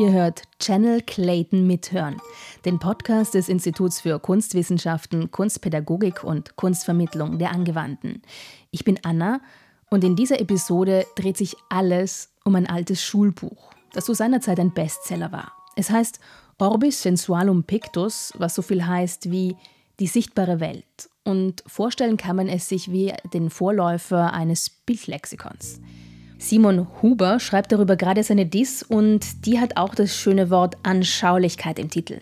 Ihr hört Channel Clayton Mithören, den Podcast des Instituts für Kunstwissenschaften, Kunstpädagogik und Kunstvermittlung der Angewandten. Ich bin Anna und in dieser Episode dreht sich alles um ein altes Schulbuch, das zu seiner Zeit ein Bestseller war. Es heißt Orbis Sensualum Pictus, was so viel heißt wie die sichtbare Welt. Und vorstellen kann man es sich wie den Vorläufer eines Bildlexikons. Simon Huber schreibt darüber gerade seine Diss und die hat auch das schöne Wort Anschaulichkeit im Titel.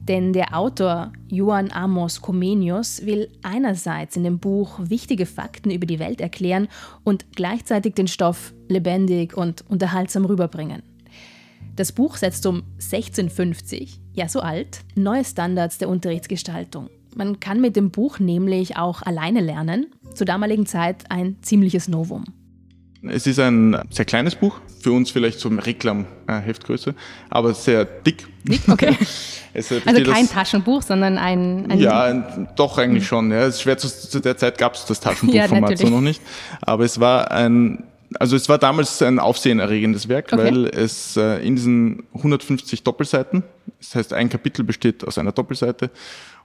Denn der Autor Johann Amos Comenius will einerseits in dem Buch wichtige Fakten über die Welt erklären und gleichzeitig den Stoff lebendig und unterhaltsam rüberbringen. Das Buch setzt um 1650, ja so alt, neue Standards der Unterrichtsgestaltung. Man kann mit dem Buch nämlich auch alleine lernen, zur damaligen Zeit ein ziemliches Novum. Es ist ein sehr kleines Buch, für uns vielleicht so Reklam-Heftgröße, aber sehr dick. Dick, okay. also kein das, Taschenbuch, sondern ein... ein ja, ein, doch eigentlich schon. Ja. Es ist schwer, zu, zu der Zeit gab es das Taschenbuchformat ja, so noch nicht. Aber es war ein also es war damals ein aufsehenerregendes Werk, okay. weil es äh, in diesen 150 Doppelseiten, das heißt ein Kapitel besteht aus einer Doppelseite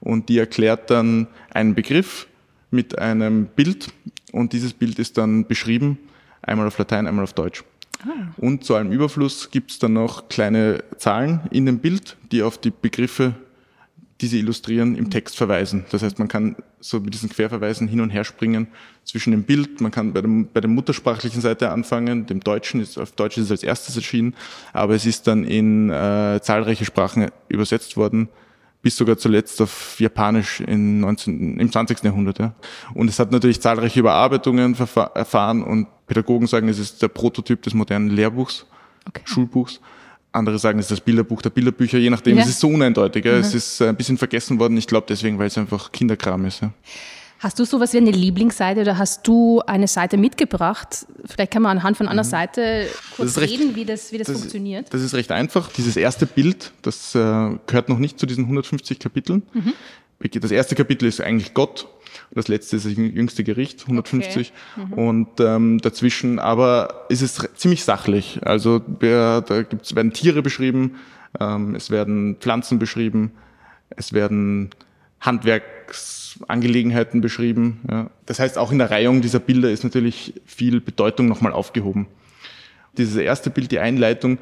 und die erklärt dann einen Begriff mit einem Bild und dieses Bild ist dann beschrieben einmal auf Latein, einmal auf Deutsch. Ah. Und zu allem Überfluss gibt es dann noch kleine Zahlen in dem Bild, die auf die Begriffe, die sie illustrieren, im Text verweisen. Das heißt, man kann so mit diesen Querverweisen hin und her springen zwischen dem Bild. Man kann bei, dem, bei der muttersprachlichen Seite anfangen. Dem Deutschen ist, auf Deutsch ist es als erstes erschienen, aber es ist dann in äh, zahlreiche Sprachen übersetzt worden bis sogar zuletzt auf Japanisch in 19, im 20. Jahrhundert. Ja. Und es hat natürlich zahlreiche Überarbeitungen erfahren und Pädagogen sagen, es ist der Prototyp des modernen Lehrbuchs, okay. Schulbuchs. Andere sagen, es ist das Bilderbuch der Bilderbücher, je nachdem, ja. es ist so uneindeutig. Ja. Mhm. Es ist ein bisschen vergessen worden, ich glaube deswegen, weil es einfach Kinderkram ist. Ja. Hast du sowas wie eine Lieblingsseite oder hast du eine Seite mitgebracht? Vielleicht kann man anhand von einer mhm. Seite kurz reden, recht, wie das, wie das, das, funktioniert. Das ist recht einfach. Dieses erste Bild, das äh, gehört noch nicht zu diesen 150 Kapiteln. Mhm. Das erste Kapitel ist eigentlich Gott das letzte ist das jüngste Gericht, 150. Okay. Mhm. Und ähm, dazwischen aber ist es ziemlich sachlich. Also da gibt's, werden Tiere beschrieben, ähm, es werden Pflanzen beschrieben, es werden Handwerksangelegenheiten beschrieben. Ja. Das heißt, auch in der Reihung dieser Bilder ist natürlich viel Bedeutung nochmal aufgehoben. Dieses erste Bild, die Einleitung,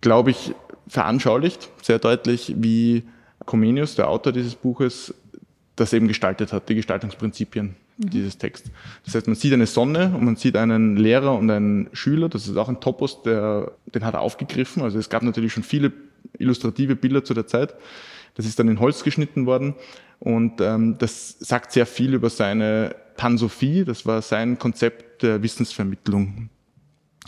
glaube ich, veranschaulicht sehr deutlich, wie Comenius, der Autor dieses Buches, das eben gestaltet hat, die Gestaltungsprinzipien mhm. dieses Texts. Das heißt, man sieht eine Sonne und man sieht einen Lehrer und einen Schüler, das ist auch ein Topos, der, den hat er aufgegriffen. Also es gab natürlich schon viele illustrative Bilder zu der Zeit. Das ist dann in Holz geschnitten worden und ähm, das sagt sehr viel über seine Pansophie, das war sein Konzept der Wissensvermittlung.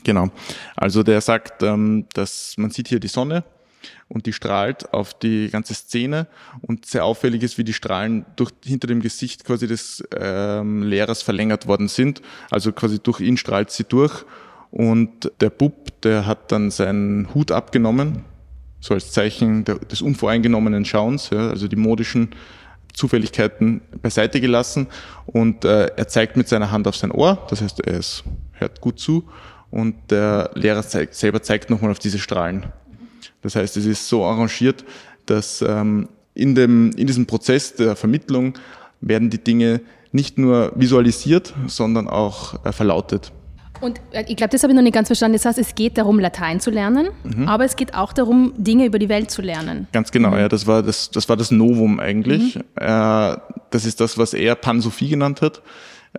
Genau. Also der sagt, ähm, dass man sieht hier die Sonne und die strahlt auf die ganze Szene und sehr auffällig ist, wie die Strahlen durch, hinter dem Gesicht quasi des ähm, Lehrers verlängert worden sind. Also quasi durch ihn strahlt sie durch und der Bub, der hat dann seinen Hut abgenommen, so als Zeichen der, des unvoreingenommenen Schauens, ja, also die modischen Zufälligkeiten beiseite gelassen und äh, er zeigt mit seiner Hand auf sein Ohr, das heißt, er ist, hört gut zu und der Lehrer zeigt, selber zeigt nochmal auf diese Strahlen. Das heißt, es ist so arrangiert, dass ähm, in, dem, in diesem Prozess der Vermittlung werden die Dinge nicht nur visualisiert, sondern auch äh, verlautet. Und äh, ich glaube, das habe ich noch nicht ganz verstanden. Das heißt, es geht darum, Latein zu lernen, mhm. aber es geht auch darum, Dinge über die Welt zu lernen. Ganz genau, mhm. ja. Das war das, das war das Novum eigentlich. Mhm. Äh, das ist das, was er Pansophie genannt hat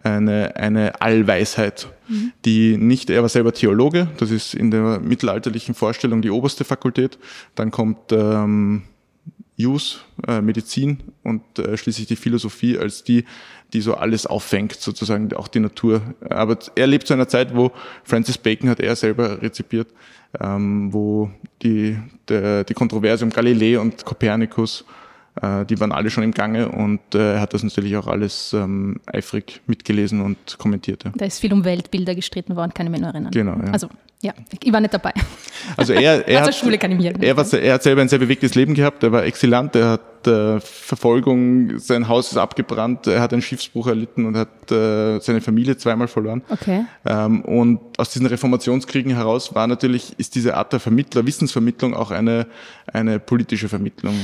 eine, eine Allweisheit, mhm. die nicht, er war selber Theologe, das ist in der mittelalterlichen Vorstellung die oberste Fakultät, dann kommt ähm, Jus, äh, Medizin und äh, schließlich die Philosophie als die, die so alles auffängt, sozusagen auch die Natur. Aber er lebt zu einer Zeit, wo Francis Bacon hat er selber rezipiert, ähm, wo die, der, die Kontroverse um Galilei und Kopernikus äh, die waren alle schon im Gange und äh, er hat das natürlich auch alles ähm, eifrig mitgelesen und kommentiert. Ja. Da ist viel um Weltbilder gestritten worden, kann ich mich nur erinnern. Genau, ja. Also, ja, ich war nicht dabei. Also er, er, hat, Schule kann ich mir er, war, er hat selber ein sehr bewegtes Leben gehabt, er war Exilant, er hat äh, Verfolgung, sein Haus ist abgebrannt, er hat einen Schiffsbruch erlitten und hat äh, seine Familie zweimal verloren. Okay. Ähm, und aus diesen Reformationskriegen heraus war natürlich, ist diese Art der Vermittler, Wissensvermittlung auch eine, eine politische Vermittlung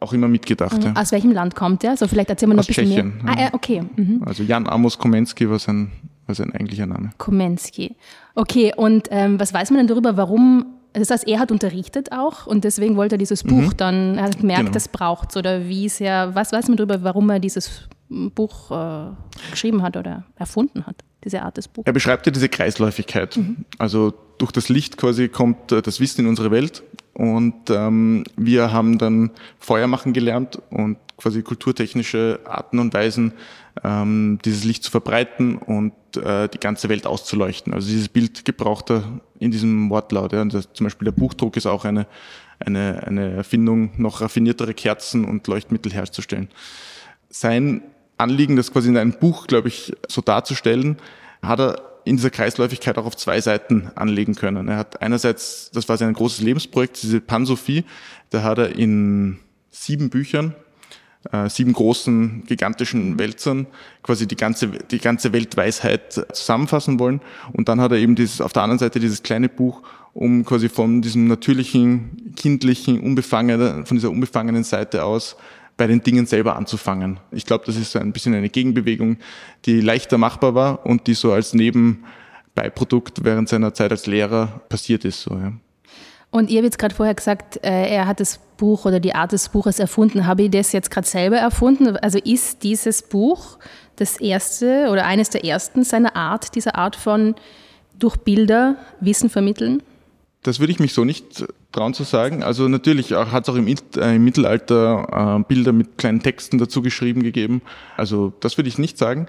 auch immer mitgedacht. Mhm. Ja. Aus welchem Land kommt er? So vielleicht erzählen wir noch Aus ein bisschen Tschechien, mehr. Ja. Ah, okay. Mhm. Also Jan Amos Komensky war sein, war sein eigentlicher Name. Komensky. Okay, und ähm, was weiß man denn darüber, warum, das heißt, er hat unterrichtet auch und deswegen wollte er dieses Buch mhm. dann, er hat gemerkt, genau. das braucht es oder wie ist er, was weiß man darüber, warum er dieses Buch äh, geschrieben hat oder erfunden hat, diese Art des Buches? Er beschreibt ja diese Kreisläufigkeit. Mhm. Also durch das Licht quasi kommt äh, das Wissen in unsere Welt und ähm, wir haben dann Feuer machen gelernt und quasi kulturtechnische Arten und Weisen, ähm, dieses Licht zu verbreiten und äh, die ganze Welt auszuleuchten. Also dieses Bild gebraucht er in diesem Wortlaut. Ja. Das, zum Beispiel der Buchdruck ist auch eine, eine, eine Erfindung, noch raffiniertere Kerzen und Leuchtmittel herzustellen. Sein Anliegen, das quasi in einem Buch, glaube ich, so darzustellen, hat er in dieser Kreisläufigkeit auch auf zwei Seiten anlegen können. Er hat einerseits, das war sein großes Lebensprojekt, diese Pansophie, da hat er in sieben Büchern, äh, sieben großen, gigantischen Wälzern quasi die ganze, die ganze Weltweisheit zusammenfassen wollen. Und dann hat er eben dieses, auf der anderen Seite dieses kleine Buch, um quasi von diesem natürlichen, kindlichen, unbefangenen, von dieser unbefangenen Seite aus bei den Dingen selber anzufangen. Ich glaube, das ist so ein bisschen eine Gegenbewegung, die leichter machbar war und die so als Nebenbeiprodukt während seiner Zeit als Lehrer passiert ist. So, ja. Und ihr habt jetzt gerade vorher gesagt, äh, er hat das Buch oder die Art des Buches erfunden. Habe ich das jetzt gerade selber erfunden? Also ist dieses Buch das erste oder eines der ersten seiner Art, dieser Art von durch Bilder Wissen vermitteln? Das würde ich mich so nicht trauen zu sagen. Also natürlich hat es auch im, äh, im Mittelalter äh, Bilder mit kleinen Texten dazu geschrieben gegeben. Also das würde ich nicht sagen.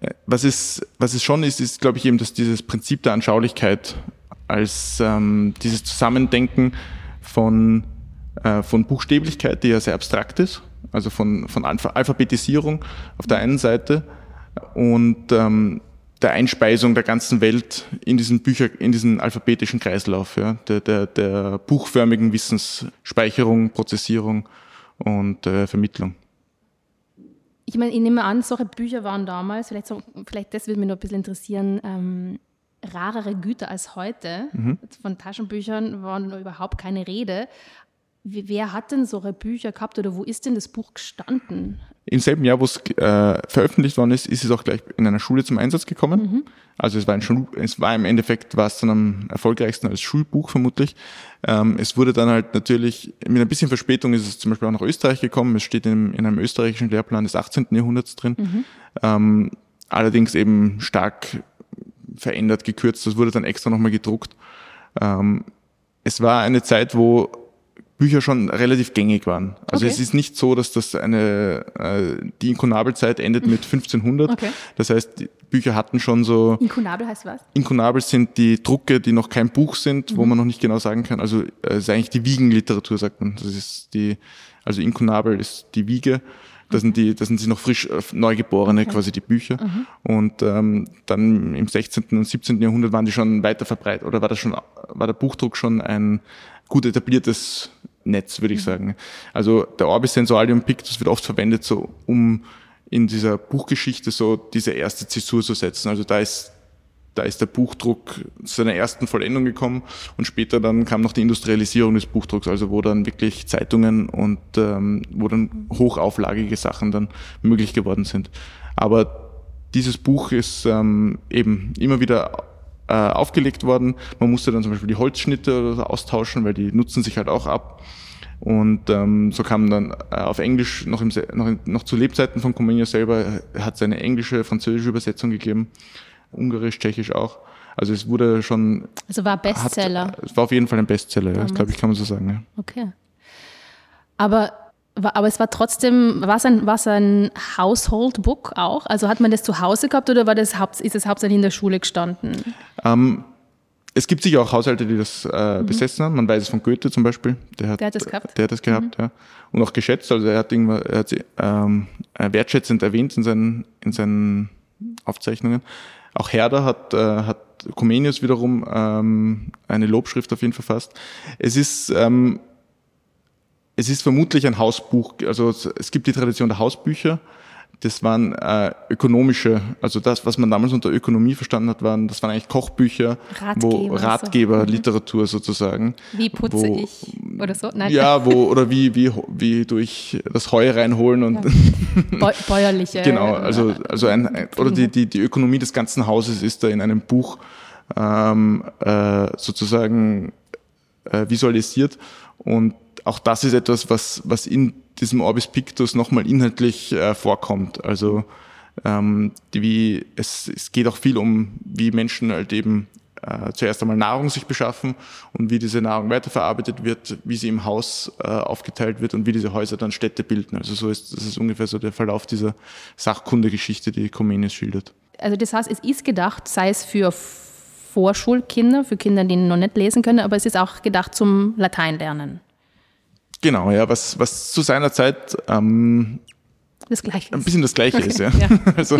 Äh, was es, was es schon ist, ist, glaube ich, eben, dass dieses Prinzip der Anschaulichkeit als ähm, dieses Zusammendenken von, äh, von Buchstäblichkeit, die ja sehr abstrakt ist, also von, von Alphabetisierung auf der einen Seite und ähm, der Einspeisung der ganzen Welt in diesen Bücher, in diesen alphabetischen Kreislauf, ja, der, der, der buchförmigen Wissensspeicherung, Prozessierung und äh, Vermittlung. Ich meine, ich nehme an, solche Bücher waren damals, vielleicht, so, vielleicht das würde mich noch ein bisschen interessieren, ähm, rarere Güter als heute. Mhm. Von Taschenbüchern war noch überhaupt keine Rede. Wer hat denn solche Bücher gehabt oder wo ist denn das Buch gestanden? Im selben Jahr, wo es äh, veröffentlicht worden ist, ist es auch gleich in einer Schule zum Einsatz gekommen. Mhm. Also es war, ein Schul es war im Endeffekt war es dann am erfolgreichsten als Schulbuch vermutlich. Ähm, es wurde dann halt natürlich, mit ein bisschen Verspätung ist es zum Beispiel auch nach Österreich gekommen. Es steht in, in einem österreichischen Lehrplan des 18. Jahrhunderts drin. Mhm. Ähm, allerdings eben stark verändert, gekürzt. Das wurde dann extra nochmal gedruckt. Ähm, es war eine Zeit, wo Bücher schon relativ gängig waren. Also okay. es ist nicht so, dass das eine, äh, die Inkunabelzeit endet mit 1500. Okay. Das heißt, die Bücher hatten schon so... Inkunabel heißt was? Inkunabel sind die Drucke, die noch kein Buch sind, mhm. wo man noch nicht genau sagen kann. Also es ist eigentlich die Wiegenliteratur, sagt man. Das ist die, also Inkunabel ist die Wiege. Das sind die, das sind sie noch frisch äh, Neugeborene, okay. quasi die Bücher. Mhm. Und ähm, dann im 16. und 17. Jahrhundert waren die schon weiter verbreitet oder war das schon, war der Buchdruck schon ein gut etabliertes Netz, würde ich mhm. sagen. Also der Orbis Sensorium Pictus wird oft verwendet, so um in dieser Buchgeschichte so diese erste Zäsur zu setzen. Also da ist da ist der Buchdruck zu seiner ersten Vollendung gekommen und später dann kam noch die Industrialisierung des Buchdrucks, also wo dann wirklich Zeitungen und ähm, wo dann hochauflagige Sachen dann möglich geworden sind. Aber dieses Buch ist ähm, eben immer wieder äh, aufgelegt worden. Man musste dann zum Beispiel die Holzschnitte so austauschen, weil die nutzen sich halt auch ab. Und ähm, so kam dann äh, auf Englisch, noch, im, noch, noch zu Lebzeiten von Comenius selber, hat seine englische, französische Übersetzung gegeben, ungarisch, tschechisch auch. Also es wurde schon... Also war Bestseller. Hat, es war auf jeden Fall ein Bestseller, ja, das glaube ich, kann man so sagen. Ja. Okay. Aber aber es war trotzdem, war es ein, ein Household Book auch? Also hat man das zu Hause gehabt oder war das ist es hauptsächlich in der Schule gestanden? Ähm, es gibt sicher auch Haushalte, die das äh, mhm. besessen haben. Man weiß es von Goethe zum Beispiel. Der hat, der hat das gehabt. Der hat das gehabt, mhm. ja. Und auch geschätzt. Also er hat, irgendwann, er hat sie ähm, wertschätzend erwähnt in seinen, in seinen Aufzeichnungen. Auch Herder hat, äh, hat Comenius wiederum ähm, eine Lobschrift auf ihn verfasst. Es ist, ähm, es ist vermutlich ein Hausbuch, also es gibt die Tradition der Hausbücher, das waren äh, ökonomische, also das, was man damals unter Ökonomie verstanden hat, waren, das waren eigentlich Kochbücher, Ratgeber, wo Ratgeberliteratur mhm. sozusagen. Wie putze wo, ich oder so? Nein. Ja, wo, oder wie, wie, wie durch das Heu reinholen und. Ja. Bäuerliche. genau, also, also ein, ein oder die, die, die Ökonomie des ganzen Hauses ist da in einem Buch ähm, äh, sozusagen äh, visualisiert und auch das ist etwas, was, was in diesem Orbis Pictus nochmal inhaltlich äh, vorkommt. Also ähm, die, wie, es, es geht auch viel um, wie Menschen halt eben äh, zuerst einmal Nahrung sich beschaffen und wie diese Nahrung weiterverarbeitet wird, wie sie im Haus äh, aufgeteilt wird und wie diese Häuser dann Städte bilden. Also so ist das ist ungefähr so der Verlauf dieser Sachkundegeschichte, die Comenius schildert. Also das heißt, es ist gedacht, sei es für Vorschulkinder, für Kinder, die noch nicht lesen können, aber es ist auch gedacht zum Lateinlernen. Genau, ja, was, was zu seiner Zeit ähm, das Gleiche ein bisschen das Gleiche ist. Ja. ja. Also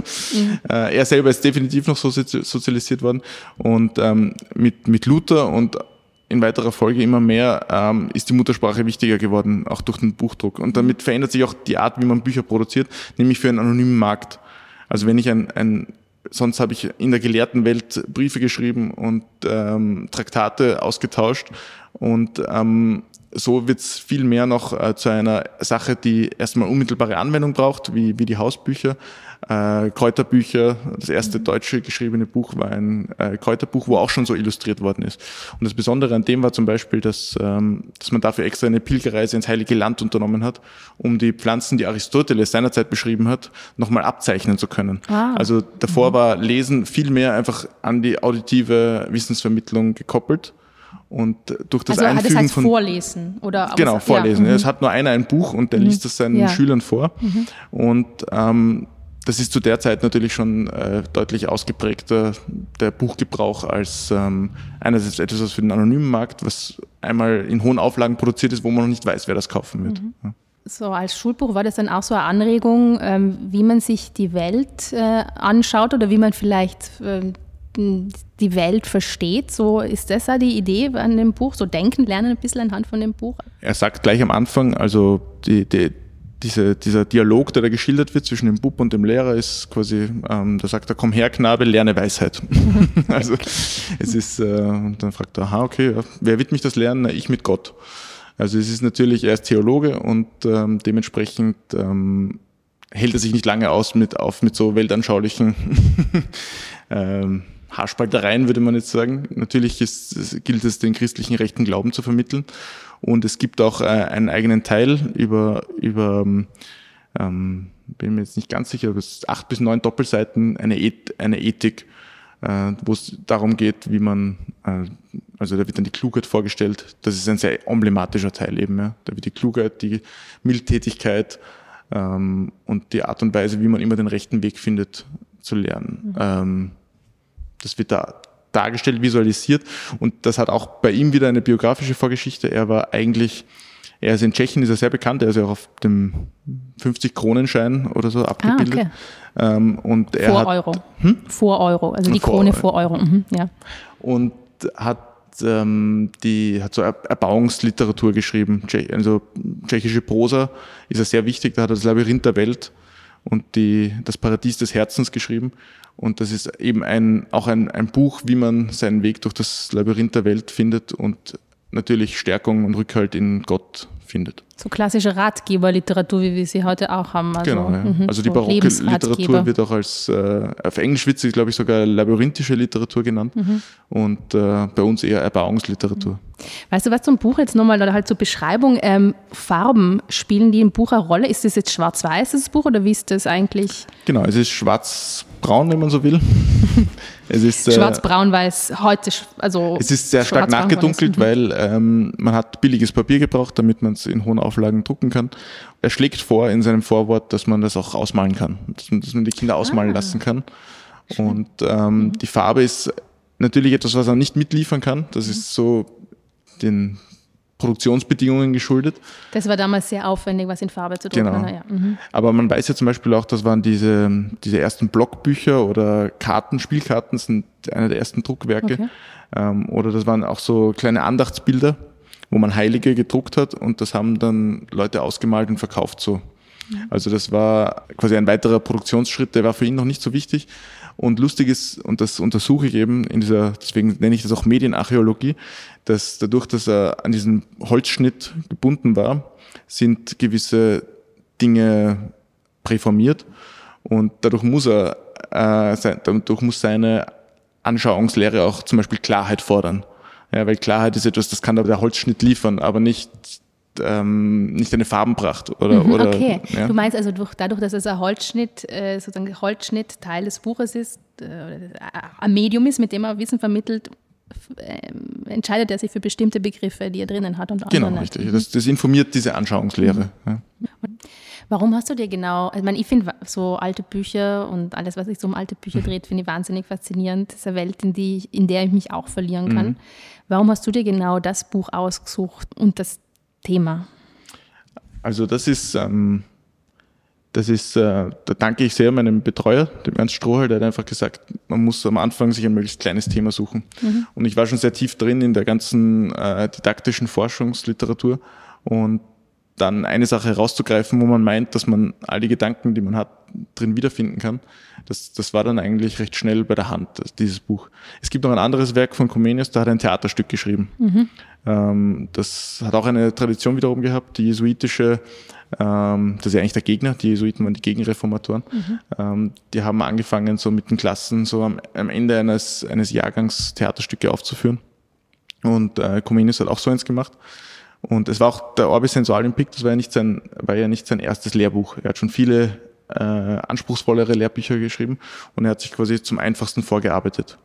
äh, er selber ist definitiv noch so sozialisiert worden und ähm, mit, mit Luther und in weiterer Folge immer mehr ähm, ist die Muttersprache wichtiger geworden, auch durch den Buchdruck. Und damit verändert sich auch die Art, wie man Bücher produziert, nämlich für einen anonymen Markt. Also wenn ich ein, ein sonst habe ich in der gelehrten Welt Briefe geschrieben und ähm, Traktate ausgetauscht und ähm, so wird es viel mehr noch äh, zu einer Sache, die erstmal unmittelbare Anwendung braucht, wie, wie die Hausbücher. Äh, Kräuterbücher, das erste mhm. deutsche geschriebene Buch war ein äh, Kräuterbuch, wo auch schon so illustriert worden ist. Und das Besondere an dem war zum Beispiel, dass, ähm, dass man dafür extra eine Pilgerreise ins Heilige Land unternommen hat, um die Pflanzen, die Aristoteles seinerzeit beschrieben hat, nochmal abzeichnen zu können. Ah. Also davor mhm. war Lesen viel mehr einfach an die auditive Wissensvermittlung gekoppelt. Und durch das also, Einfügen das heißt von vorlesen oder genau vorlesen. Ja, mhm. es hat nur einer ein Buch und der mhm. liest das seinen ja. Schülern vor. Mhm. Und ähm, das ist zu der Zeit natürlich schon äh, deutlich ausgeprägter der Buchgebrauch als ähm, einerseits etwas was für den anonymen Markt, was einmal in hohen Auflagen produziert ist, wo man noch nicht weiß, wer das kaufen wird. Mhm. Ja. So als Schulbuch war das dann auch so eine Anregung, ähm, wie man sich die Welt äh, anschaut oder wie man vielleicht ähm, die Welt versteht. So ist das auch die Idee an dem Buch, so denken, lernen ein bisschen anhand von dem Buch. Er sagt gleich am Anfang, also die, die, diese, dieser Dialog, der da geschildert wird zwischen dem Bub und dem Lehrer, ist quasi, ähm, da sagt er, komm her, Knabe, lerne Weisheit. also es ist, äh, und dann fragt er, aha, okay, wer wird mich das lernen? Na, ich mit Gott. Also es ist natürlich, er ist Theologe und ähm, dementsprechend ähm, hält er sich nicht lange aus mit, auf mit so weltanschaulichen ähm, Haarspaltereien, würde man jetzt sagen. Natürlich ist, gilt es, den christlichen rechten Glauben zu vermitteln. Und es gibt auch äh, einen eigenen Teil über, über ähm, bin mir jetzt nicht ganz sicher, aber es ist acht bis neun Doppelseiten, eine, Eth eine Ethik, äh, wo es darum geht, wie man, äh, also da wird dann die Klugheit vorgestellt. Das ist ein sehr emblematischer Teil eben. Ja. Da wird die Klugheit, die Mildtätigkeit ähm, und die Art und Weise, wie man immer den rechten Weg findet, zu lernen. Mhm. Ähm, das wird da dargestellt, visualisiert. Und das hat auch bei ihm wieder eine biografische Vorgeschichte. Er war eigentlich, er ist in Tschechien, ist er sehr bekannt, er ist ja auch auf dem 50-Kronenschein oder so abgebildet. Ah, okay. ähm, und er vor hat, Euro. Hm? Vor Euro, also die vor Krone Euro. vor Euro. Mhm, ja. Und hat ähm, die hat so Erbauungsliteratur geschrieben. Also tschechische Prosa ist ja sehr wichtig. Da hat er das Labyrinth der Welt und die, das Paradies des Herzens geschrieben. Und das ist eben ein, auch ein, ein Buch, wie man seinen Weg durch das Labyrinth der Welt findet und natürlich Stärkung und Rückhalt in Gott findet. So klassische Ratgeberliteratur, wie wir sie heute auch haben. Also, genau, ja. Mhm, also die barocke Literatur wird auch als, äh, auf Englisch wird sie, glaube ich, sogar labyrinthische Literatur genannt mhm. und äh, bei uns eher Erbauungsliteratur. Mhm. Weißt du was zum Buch jetzt nochmal oder halt zur Beschreibung? Ähm, Farben, spielen die im Buch eine Rolle? Ist das jetzt schwarz-weiß, das Buch, oder wie ist das eigentlich? Genau, es ist schwarz-braun, wenn man so will. es ist, äh, Schwarz-braun, weil es heute, also. Es ist sehr stark nachgedunkelt, mhm. weil ähm, man hat billiges Papier gebraucht, damit man es in hohen Auflagen drucken kann. Er schlägt vor in seinem Vorwort, dass man das auch ausmalen kann, dass man, dass man die Kinder ausmalen ah. lassen kann. Und ähm, mhm. die Farbe ist natürlich etwas, was er nicht mitliefern kann. Das mhm. ist so den Produktionsbedingungen geschuldet. Das war damals sehr aufwendig, was in Farbe zu drucken. Genau. Ja. Mhm. Aber man weiß ja zum Beispiel auch, das waren diese, diese ersten Blockbücher oder Karten, Spielkarten sind einer der ersten Druckwerke. Okay. Ähm, oder das waren auch so kleine Andachtsbilder, wo man Heilige gedruckt hat und das haben dann Leute ausgemalt und verkauft so. Also das war quasi ein weiterer Produktionsschritt, der war für ihn noch nicht so wichtig. Und lustig ist, und das untersuche ich eben in dieser, deswegen nenne ich das auch Medienarchäologie, dass dadurch, dass er an diesen Holzschnitt gebunden war, sind gewisse Dinge präformiert und dadurch muss er, äh, sein, dadurch muss seine Anschauungslehre auch zum Beispiel Klarheit fordern. Ja, weil Klarheit ist etwas, das kann der Holzschnitt liefern, aber nicht ähm, nicht eine Farbenpracht oder, Mhm, oder okay, ja. du meinst also durch, dadurch, dass es ein Holzschnitt, äh, sozusagen Holzschnitt Teil des Buches ist, äh, ein Medium ist, mit dem er Wissen vermittelt, ähm, entscheidet er sich für bestimmte Begriffe, die er drinnen hat und Genau, andere richtig. Das, das informiert diese Anschauungslehre. Ja. Warum hast du dir genau, also ich, meine, ich finde so alte Bücher und alles, was sich so um alte Bücher dreht, finde ich wahnsinnig faszinierend. Das ist eine Welt, in, die, ich- in der ich mich auch verlieren kann. Warum hast du dir genau das Buch ausgesucht und das Thema? Also das ist, ähm, das ist, äh, da danke ich sehr meinem Betreuer, dem Ernst Strohal, der hat einfach gesagt, man muss am Anfang sich ein möglichst kleines Thema suchen. Und ich war schon sehr tief drin in der ganzen äh, didaktischen Forschungsliteratur und dann eine Sache herauszugreifen, wo man meint, dass man all die Gedanken, die man hat, drin wiederfinden kann. Das, das war dann eigentlich recht schnell bei der Hand, dieses Buch. Es gibt noch ein anderes Werk von Comenius, da hat er ein Theaterstück geschrieben. Ähm, das hat auch eine Tradition wiederum gehabt, die jesuitische, ähm, das ist ja eigentlich der Gegner, die Jesuiten waren die Gegenreformatoren. Ähm, die haben angefangen, so mit den Klassen so am, am Ende eines, eines Jahrgangs Theaterstücke aufzuführen. Und äh, Comenius hat auch so eins gemacht. Und es war auch der Orbis Sensualimpik, das war ja nicht sein, war ja nicht sein erstes Lehrbuch. Er hat schon viele äh, anspruchsvollere Lehrbücher geschrieben und er hat sich quasi zum einfachsten vorgearbeitet.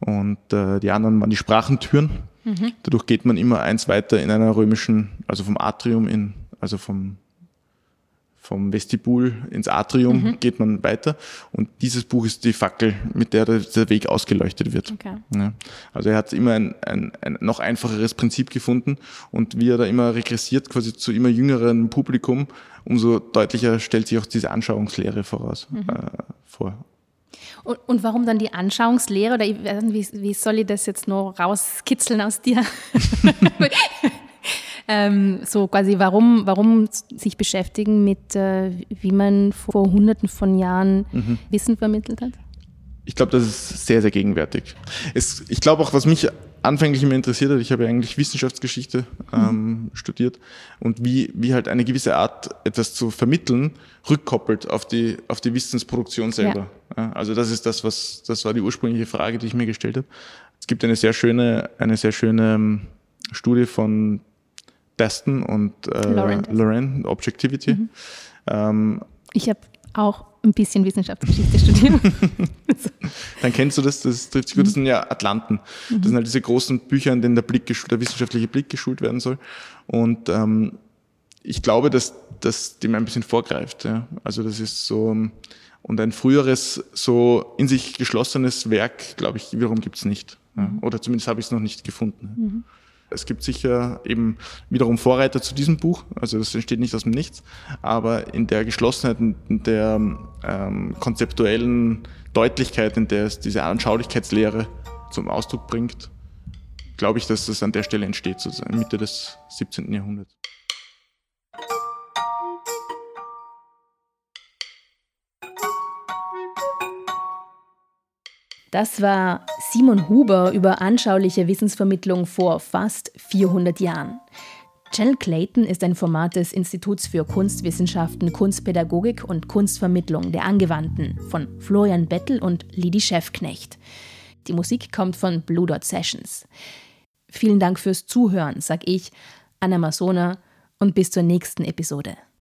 Und äh, die anderen waren die Sprachentüren. Dadurch geht man immer eins weiter in einer römischen, also vom Atrium in, also vom vom Vestibul ins Atrium geht man weiter und dieses Buch ist die Fackel, mit der der Weg ausgeleuchtet wird. Okay. Ja. Also er hat immer ein, ein, ein noch einfacheres Prinzip gefunden und wie er da immer regressiert, quasi zu immer jüngeren Publikum, umso deutlicher stellt sich auch diese Anschauungslehre voraus, äh, vor. Und, und warum dann die Anschauungslehre? Oder wie, wie soll ich das jetzt noch rauskitzeln aus dir? ähm, so quasi, warum, warum sich beschäftigen mit, äh, wie man vor hunderten von Jahren Wissen vermittelt hat? Ich glaube, das ist sehr, sehr gegenwärtig. Es, ich glaube auch, was mich anfänglich immer interessiert hat, ich habe ja eigentlich Wissenschaftsgeschichte ähm, studiert und wie, wie halt eine gewisse Art, etwas zu vermitteln, rückkoppelt auf die, auf die Wissensproduktion selber. Ja. also das ist das, was, das war die ursprüngliche Frage, die ich mir gestellt habe. Es gibt eine sehr schöne, eine sehr schöne ähm, Studie von Baston und äh, Lauren. Loren, Objectivity. Ähm, Ich habe auch ein bisschen Wissenschaftsgeschichte studiert. dann kennst du das, das trifft sich gut, das sind ja Atlanten. Das sind halt diese großen Bücher, an denen der Blick geschult, der wissenschaftliche Blick geschult werden soll. Und ähm, ich glaube, dass das dem ein bisschen vorgreift. Ja. Also das ist so, ähm, und ein früheres, so in sich geschlossenes Werk, glaube ich, wiederum gibt's nicht. Ja. Oder zumindest habe ich es noch nicht gefunden. Es gibt sicher eben wiederum Vorreiter zu diesem Buch, also das entsteht nicht aus dem Nichts, aber in der Geschlossenheit, in der ähm, konzeptuellen Deutlichkeit, in der es diese Anschaulichkeitslehre zum Ausdruck bringt, glaube ich, dass das an der Stelle entsteht, sozusagen Mitte des 17. Jahrhunderts. Das war Simon Huber über anschauliche Wissensvermittlung vor fast 400 Jahren. Channel Clayton ist ein Format des Instituts für Kunstwissenschaften, Kunstpädagogik und Kunstvermittlung der Angewandten von Florian Bettel und Lidi Schäfknecht. Die Musik kommt von Blue Dot Sessions. Vielen Dank fürs Zuhören, sag ich, Anna Masona, und bis zur nächsten Episode.